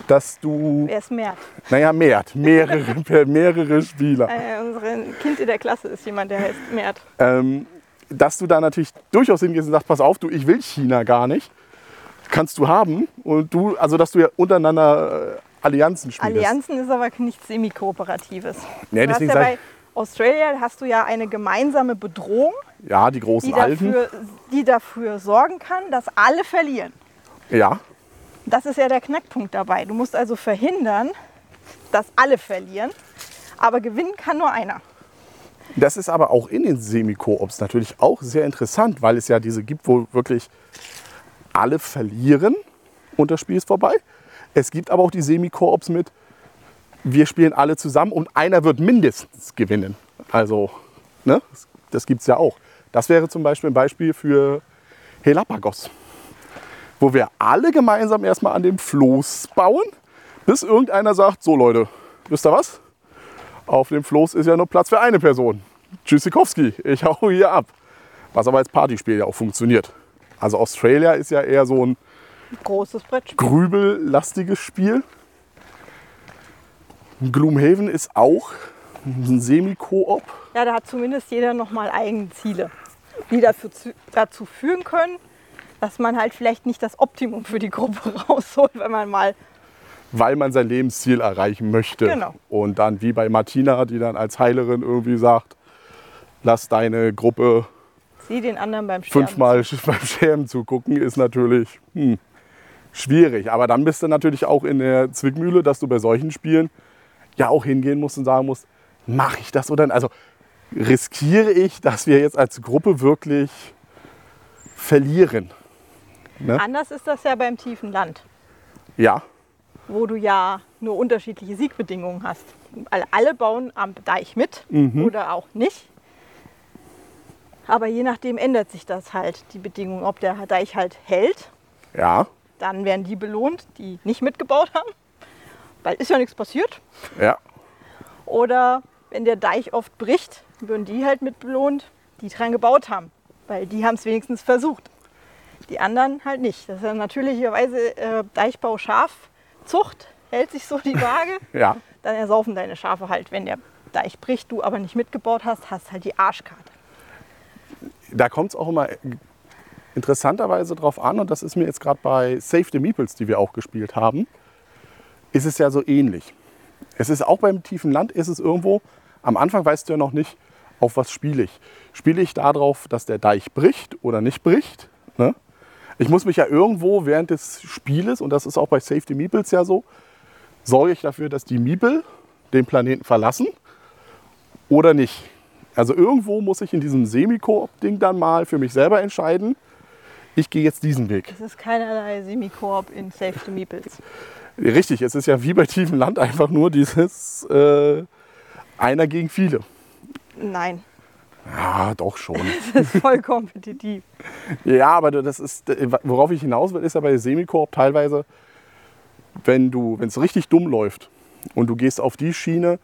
dass du, Wer ist Mert? naja, Mert, mehrere, mehrere Spieler, Äh, unser Kind in der Klasse ist jemand, der heißt Mert. ähm, dass du da natürlich durchaus hingehst und sagst, pass auf, du, ich will China gar nicht. Kannst du haben. Und du, also dass du ja untereinander äh, Allianzen spielst. Allianzen ist aber nichts Semi-Kooperatives. Nee, deswegen ja bei Australia hast du ja eine gemeinsame Bedrohung, ja, die großen die Alten. dafür, die dafür sorgen kann, dass alle verlieren. Ja, Das ist ja der Knackpunkt dabei. Du musst also verhindern, dass alle verlieren, aber gewinnen kann nur einer. Das ist aber auch in den Semi-Koops natürlich auch sehr interessant, weil es ja diese gibt, wo wirklich alle verlieren und das Spiel ist vorbei. Es gibt aber auch die Semi-Koops mit, wir spielen alle zusammen und einer wird mindestens gewinnen. Also, ne, das- gibt es ja auch. Das wäre zum Beispiel ein Beispiel für Helapagos, wo wir alle gemeinsam erstmal an dem Floß bauen, bis irgendeiner sagt, so Leute, wisst ihr was? Auf dem Floß ist ja nur Platz für eine Person. Tschüssikowski, ich hau hier ab. Was aber als Partyspiel ja auch funktioniert. Also Australia ist ja eher so ein Großes Brettspiel. grübellastiges Spiel. Gloomhaven ist auch ein Semi-Koop. Ja, da hat zumindest jeder nochmal eigene Ziele, die dafür, zu- dazu führen können, dass man halt vielleicht nicht das Optimum für die Gruppe rausholt, wenn man mal weil man sein Lebensziel erreichen möchte. Genau. Und dann wie bei Martina, die dann als Heilerin irgendwie sagt, lass deine Gruppe sie den anderen beim Sterben. fünfmal beim Schämen zugucken, ist natürlich hm, schwierig. Aber dann bist du natürlich auch in der Zwickmühle, dass du bei solchen Spielen ja auch hingehen musst und sagen musst, mache ich das oder nicht? Also riskiere ich, dass wir jetzt als Gruppe wirklich verlieren? Anders ist das ja beim tiefen Land, Ja, wo du ja nur unterschiedliche Siegbedingungen hast. Alle, bauen am Deich mit Mhm. oder auch nicht. Aber je nachdem ändert sich das halt, die Bedingung. Ob der Deich halt hält, ja, dann werden die belohnt, die nicht mitgebaut haben, weil ist ja nichts passiert. ja. Oder wenn der Deich oft bricht, würden die halt mit belohnt, die dran gebaut haben. Weil die haben es wenigstens versucht. Die anderen halt nicht. Das ist ja natürlicherweise äh, Deichbau Schafzucht, hält sich so die Waage. Ja. Dann ersaufen deine Schafe halt. Wenn der Deich bricht, du aber nicht mitgebaut hast, hast halt die Arschkarte. Da kommt es auch immer interessanterweise drauf an, und das ist mir jetzt gerade bei Save the Meeples, die wir auch gespielt haben, ist es ja so ähnlich. Es ist auch beim tiefen Land, ist es irgendwo, am Anfang weißt du ja noch nicht, auf was spiele ich. Spiele ich darauf, dass der Deich bricht oder nicht bricht? Ne? Ich muss mich ja irgendwo während des Spieles, und das ist auch bei Save the Meeples ja so, sorge ich dafür, dass die Meeple den Planeten verlassen oder nicht. Also irgendwo muss ich in diesem Semi-Koop-Ding dann mal für mich selber entscheiden, ich gehe jetzt diesen Weg. Es ist keinerlei Semi-Koop in Save the Meeples. Richtig, es ist ja wie bei tiefem Land einfach nur dieses äh, einer gegen viele. Nein, Ja, doch schon. das ist voll kompetitiv. ja, aber das ist, worauf ich hinaus will, ist ja bei Semi-Koop teilweise, wenn du, wenn es richtig dumm läuft und du gehst auf die Schiene,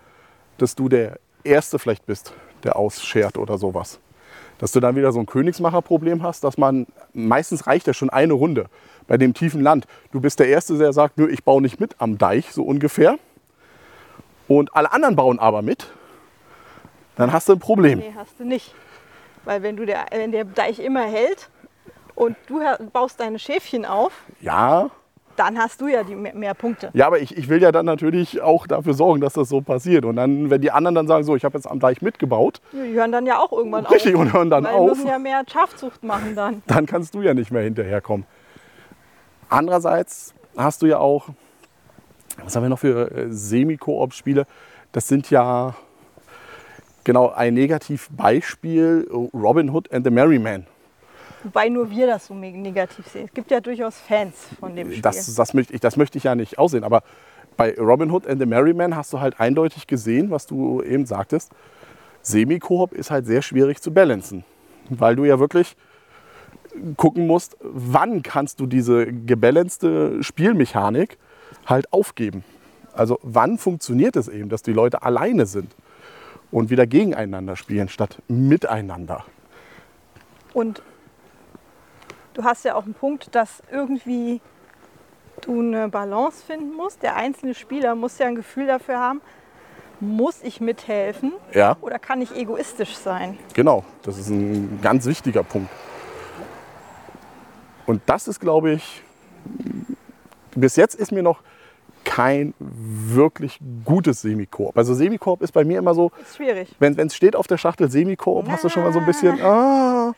dass du der Erste vielleicht bist, der ausschert oder sowas. Dass du dann wieder so ein Königsmacherproblem hast, dass man, meistens reicht ja schon eine Runde bei dem tiefen Land. Du bist der Erste, der sagt, nö, ich baue nicht mit am Deich, so ungefähr. Und alle anderen bauen aber mit. Dann hast du ein Problem. Nee, hast du nicht. Weil wenn, du der, wenn der Deich immer hält und du baust deine Schäfchen auf, Ja, dann hast du ja die mehr, mehr Punkte. Ja, aber ich, ich will ja dann natürlich auch dafür sorgen, dass das so passiert. Und dann, wenn die anderen dann sagen, so, ich habe jetzt am Deich mitgebaut, Die hören dann ja auch irgendwann richtig, auf. und hören dann weil auf, Die müssen ja mehr Schafzucht machen dann. dann kannst du ja nicht mehr hinterherkommen. Andererseits hast du ja auch, was haben wir noch für äh, Semi-Koop-Spiele? Das sind ja genau ein Negativbeispiel, Robin Hood and the Merry Man. Wobei nur wir das so negativ sehen. Es gibt ja durchaus Fans von dem Spiel. Das, das, möchte ich, das möchte ich ja nicht aussehen. Aber bei Robin Hood and the Merry Man hast du halt eindeutig gesehen, was du eben sagtest. Semi-Koop ist halt sehr schwierig zu balancen. Weil du ja wirklich gucken musst, wann kannst du diese gebalancete Spielmechanik halt aufgeben. Also wann funktioniert es eben, dass die Leute alleine sind und wieder gegeneinander spielen statt miteinander. Und du hast ja auch einen Punkt, dass irgendwie du eine Balance finden musst. Der einzelne Spieler muss ja ein Gefühl dafür haben, muss ich mithelfen Ja, oder kann ich egoistisch sein? genau. Das ist ein ganz wichtiger Punkt. Und das ist, glaube ich, bis jetzt ist mir noch kein wirklich gutes Semikoop. Also Semikoop ist bei mir immer so, Ist schwierig. wenn es steht auf der Schachtel Semikoop, hast du schon mal so ein bisschen, ah,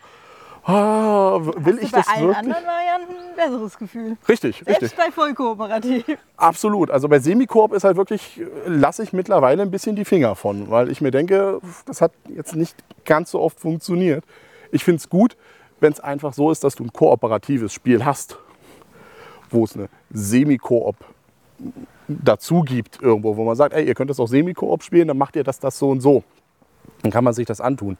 ah, will ich bei das allen wirklich? anderen Varianten ein besseres Gefühl. Richtig, Selbst richtig. bei vollkooperativ. Absolut. Also bei Semikoop ist halt wirklich, lasse ich mittlerweile ein bisschen die Finger von, weil ich mir denke, das hat jetzt nicht ganz so oft funktioniert. Ich finde es gut, wenn es einfach so ist, dass du ein kooperatives Spiel hast, wo es eine Semikoop dazu gibt irgendwo, wo man sagt, ey, ihr könnt das auch Semikoop spielen, dann macht ihr das, das so und so. Dann kann man sich das antun.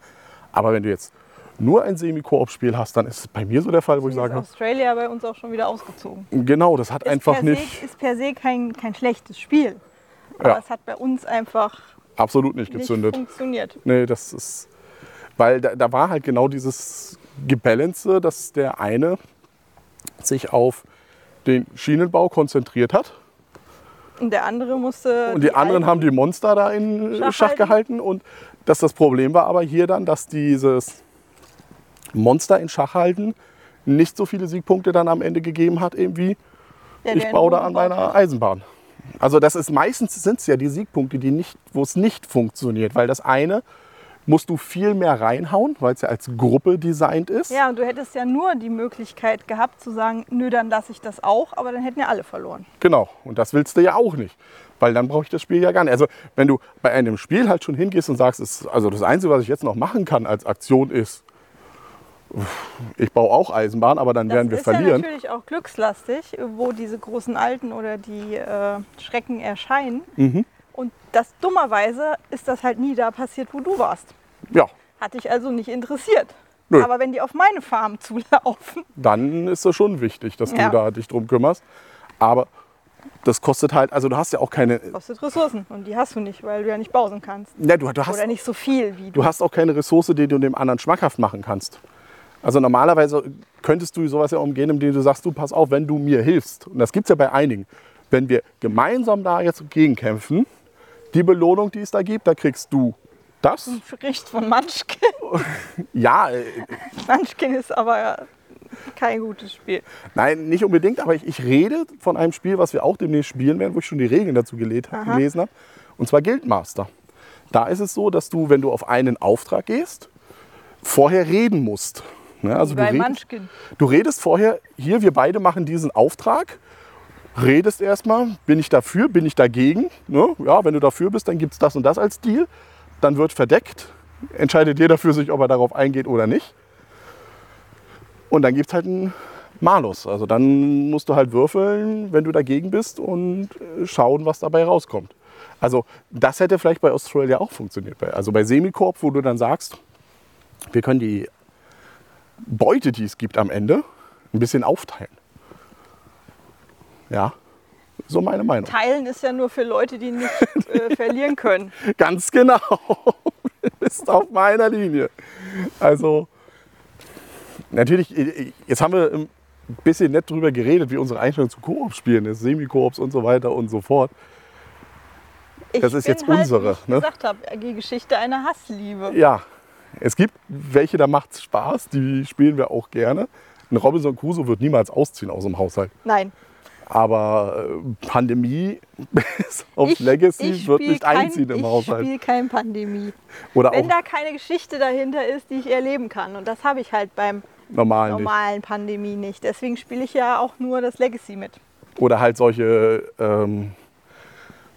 Aber wenn du jetzt nur ein Semikoop-Spiel hast, dann ist es bei mir so der Fall, wo ich Ist sage, Australia bei uns auch schon wieder ausgezogen. genau, das hat Ist einfach per nicht, Se, ist per se kein, kein schlechtes Spiel. Aber Ja. es hat bei uns einfach absolut nicht nicht gezündet. funktioniert. Nee, das ist. Weil da, da war halt genau dieses Gebalance, dass der eine sich auf den Schienenbau konzentriert hat Und der andere musste. und die, anderen alten- haben die Monster da in Schach Schach, halten. gehalten und dass das Problem war aber hier dann, dass dieses Monster in Schach halten nicht so viele Siegpunkte dann am Ende gegeben hat, eben wie der, ich baue da an meiner. Eisenbahn. Also das ist meistens sind es ja die Siegpunkte, die nicht, wo es nicht funktioniert, weil das eine musst du viel mehr reinhauen, weil es ja als Gruppe designt ist. Ja, und du hättest ja nur die Möglichkeit gehabt zu sagen, nö, dann lasse ich das auch, aber dann hätten ja alle verloren. Genau. Und das willst du ja auch nicht, weil dann brauche ich das Spiel ja gar nicht. Also wenn du bei einem Spiel halt schon hingehst und sagst, es, also das Einzige, was ich jetzt noch machen kann als Aktion ist, ich baue auch Eisenbahn, aber dann Das werden wir ist verlieren. ja natürlich auch glückslastig, wo diese großen Alten oder die äh, Schrecken erscheinen. Mhm. Das dummerweise ist das halt nie da passiert, wo du warst. Ja, Hat dich also nicht interessiert. Nö. Aber wenn die auf meine Farm zulaufen, dann ist es schon wichtig, dass Ja. du da dich drum kümmerst. Aber das kostet halt, also du hast ja auch keine, kostet Ressourcen. Und die hast du nicht, weil du ja nicht bausen kannst. ja, du, du hast Oder nicht so viel wie du. Du hast auch keine Ressource, die du dem anderen schmackhaft machen kannst. Also normalerweise könntest du sowas ja umgehen, indem du sagst, du pass auf, wenn du mir hilfst. Und das gibt es ja bei einigen. Wenn wir gemeinsam da jetzt gegenkämpfen, die Belohnung, die es da gibt, da kriegst du das. Bericht von Munchkin. Ja, äh, Munchkin ist aber kein gutes Spiel. nein, nicht unbedingt, aber ich, ich rede von einem Spiel, was wir auch demnächst spielen werden, wo ich schon die Regeln dazu gelesen habe. Und zwar Guildmaster. Da ist es so, dass du, wenn du auf einen Auftrag gehst, vorher reden musst. Ne? Also du bei redest. Du redest vorher, hier, wir beide machen diesen Auftrag. Redest erstmal, bin ich dafür, bin ich dagegen. Ne? Ja, wenn du dafür bist, dann gibt es das und das als Deal. Dann wird verdeckt. Entscheidet jeder für sich, ob er darauf eingeht oder nicht. Und dann gibt es halt einen Malus. Also dann musst du halt würfeln, wenn du dagegen bist und äh, schauen, was dabei rauskommt. Also das hätte vielleicht bei Australia auch funktioniert. Also bei Semicorp, wo du dann sagst, wir können die Beute, die es gibt am Ende, ein bisschen aufteilen. Ja, so meine Meinung. Teilen ist ja nur für Leute, die nicht äh, verlieren können. Ganz genau. Du bist auf meiner Linie. Also, natürlich, äh, jetzt haben wir ein bisschen nett drüber geredet, wie unsere Einstellung zu Koop-Spielen ist, Semikoops und so weiter und so fort. Ich Das ist bin jetzt halt, unsere, Wie ich ne? gesagt habe, die Geschichte einer Hassliebe. Ja, es gibt welche, da macht es Spaß, die spielen wir auch gerne. Ein Robinson Crusoe wird niemals ausziehen aus dem Haushalt. Nein, Aber äh, Pandemie auf ich, Legacy ich wird nicht kein, einziehen im ich Haushalt. spiele kein Pandemie. Oder Wenn da keine Geschichte dahinter ist, die ich erleben kann. Und das habe ich halt beim normal nicht. normalen Pandemie nicht. Deswegen spiele ich ja auch nur das Legacy mit. Oder halt solche ähm,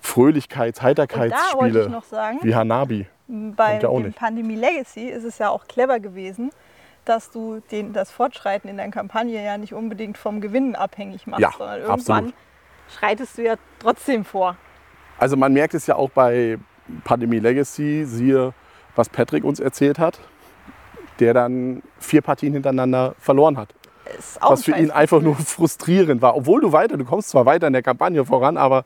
Fröhlichkeits-, ich Heiterkeitsspiele noch sagen, wie Hanabi. bei ja nicht. Pandemie Legacy ist es ja auch clever gewesen, dass du den, das Fortschreiten in deiner Kampagne ja nicht unbedingt vom Gewinnen abhängig machst, Ja, sondern irgendwann absolut. schreitest du ja trotzdem vor. Also man merkt es ja auch bei Pandemie Legacy, siehe, was Patrick uns erzählt hat, der dann vier Partien hintereinander verloren hat. Was für ihn einfach nur frustrierend war. Obwohl du weiter, du kommst zwar weiter in der Kampagne voran, aber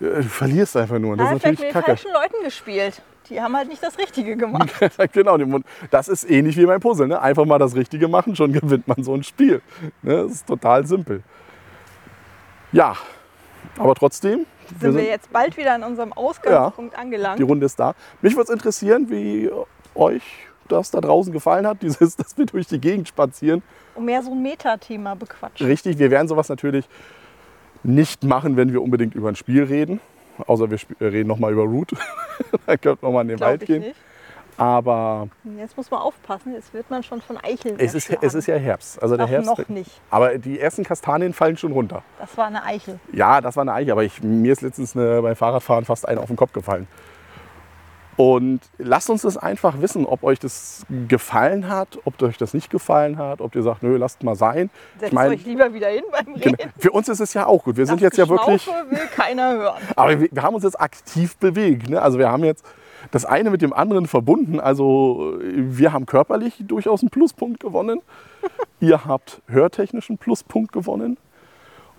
äh, du verlierst einfach nur. Das hat ist natürlich mit kacke. falschen Leuten gespielt. Die haben halt nicht das Richtige gemacht. genau, das ist ähnlich wie beim Puzzle. Ne? Einfach mal das Richtige machen, schon gewinnt man so ein Spiel. Ne? Das ist total simpel. Ja, aber trotzdem, wir Sind wir sind, jetzt bald wieder an unserem Ausgangspunkt angelangt. die Runde ist da. Mich würde es interessieren, wie euch das da draußen gefallen hat, dieses, dass wir durch die Gegend spazieren. Und mehr so ein Metathema bequatschen. Richtig, wir werden sowas natürlich nicht machen, wenn wir unbedingt über ein Spiel reden. Außer wir reden nochmal über Root. da könnte man mal in den Glaub Wald gehen. nicht. Aber Jetzt muss man aufpassen, jetzt wird man schon von Eicheln es ist, es ist ja Herbst. Also der Herbst noch nicht. Aber die ersten Kastanien fallen schon runter. Das war eine Eichel. Ja, das war eine Eiche, aber ich, mir ist letztens eine, beim Fahrradfahren fast eine auf den Kopf gefallen. Und lasst uns das einfach wissen, ob euch das gefallen hat, ob euch das nicht gefallen hat, ob ihr sagt, nö, lasst mal sein. Setzt ich mein, euch lieber wieder hin beim Reden. genau, für uns ist es ja auch gut. Wir sind Das jetzt ja wirklich, will keiner hören. aber wir, wir haben uns jetzt aktiv bewegt. Ne? Also wir haben jetzt das eine mit dem anderen verbunden. Also wir haben körperlich durchaus einen Pluspunkt gewonnen. ihr habt hörtechnischen Pluspunkt gewonnen.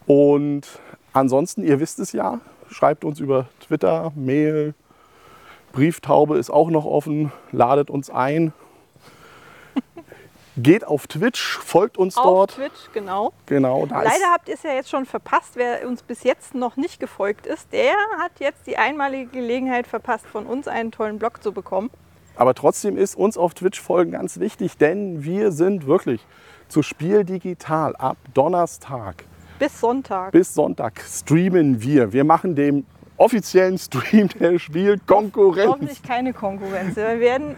Und ansonsten, ihr wisst es ja, schreibt uns über Twitter, Mail, Brieftaube ist auch noch offen, ladet uns ein. Geht auf Twitch, folgt uns Auf dort. Twitch, genau. Genau, da Leider habt ihr es ja jetzt schon verpasst. Wer uns bis jetzt noch nicht gefolgt ist, der hat jetzt die einmalige Gelegenheit verpasst, von uns einen tollen Blog zu bekommen. Aber trotzdem ist uns auf Twitch folgen ganz wichtig, denn wir sind wirklich zu Spiel digital ab Donnerstag Bis Sonntag. bis Sonntag streamen wir. Wir machen dem offiziellen Stream der Spiel Konkurrenz. Hoffentlich keine Konkurrenz. Wir werden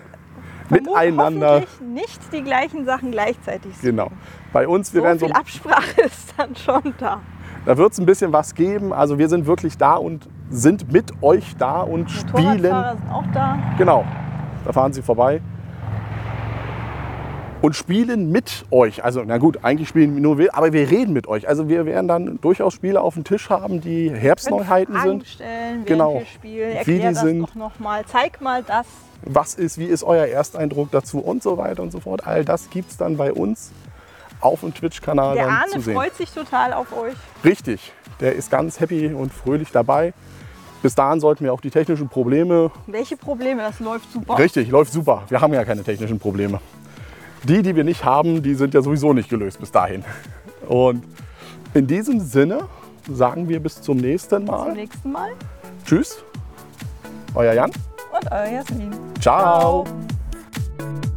Miteinander. hoffentlich nicht die gleichen Sachen gleichzeitig sehen. Genau. Bei uns, wir So werden so, viel Absprache ist dann schon da. da wird es ein bisschen was geben. Also wir sind wirklich da und sind mit euch da und spielen. Motorradfahrer sind auch da. Genau, da fahren sie vorbei. Und spielen mit euch. Also, na gut, eigentlich spielen nur wir, aber wir reden mit euch. Also, wir werden dann durchaus Spiele auf dem Tisch haben, die Herbstneuheiten Fragen sind. stellen, Genau. spielen. Wie die das sind. doch nochmal. Zeig mal das. Was ist, wie ist euer Ersteindruck dazu und so weiter und so fort. All das gibt es dann bei uns auf dem Twitch-Kanal Der dann Arne zu sehen. freut sich total auf euch. Richtig, der ist ganz happy und fröhlich dabei. Bis dahin sollten wir auch die technischen Probleme. Welche Probleme? Das läuft super. Richtig, läuft super. Wir haben ja keine technischen Probleme. Die, die wir nicht haben, die sind ja sowieso nicht gelöst bis dahin. Und in diesem Sinne sagen wir bis zum nächsten Zum Mal. nächsten Mal. Tschüss. Euer Jan. Und euer Jasmin. Ciao. Ciao.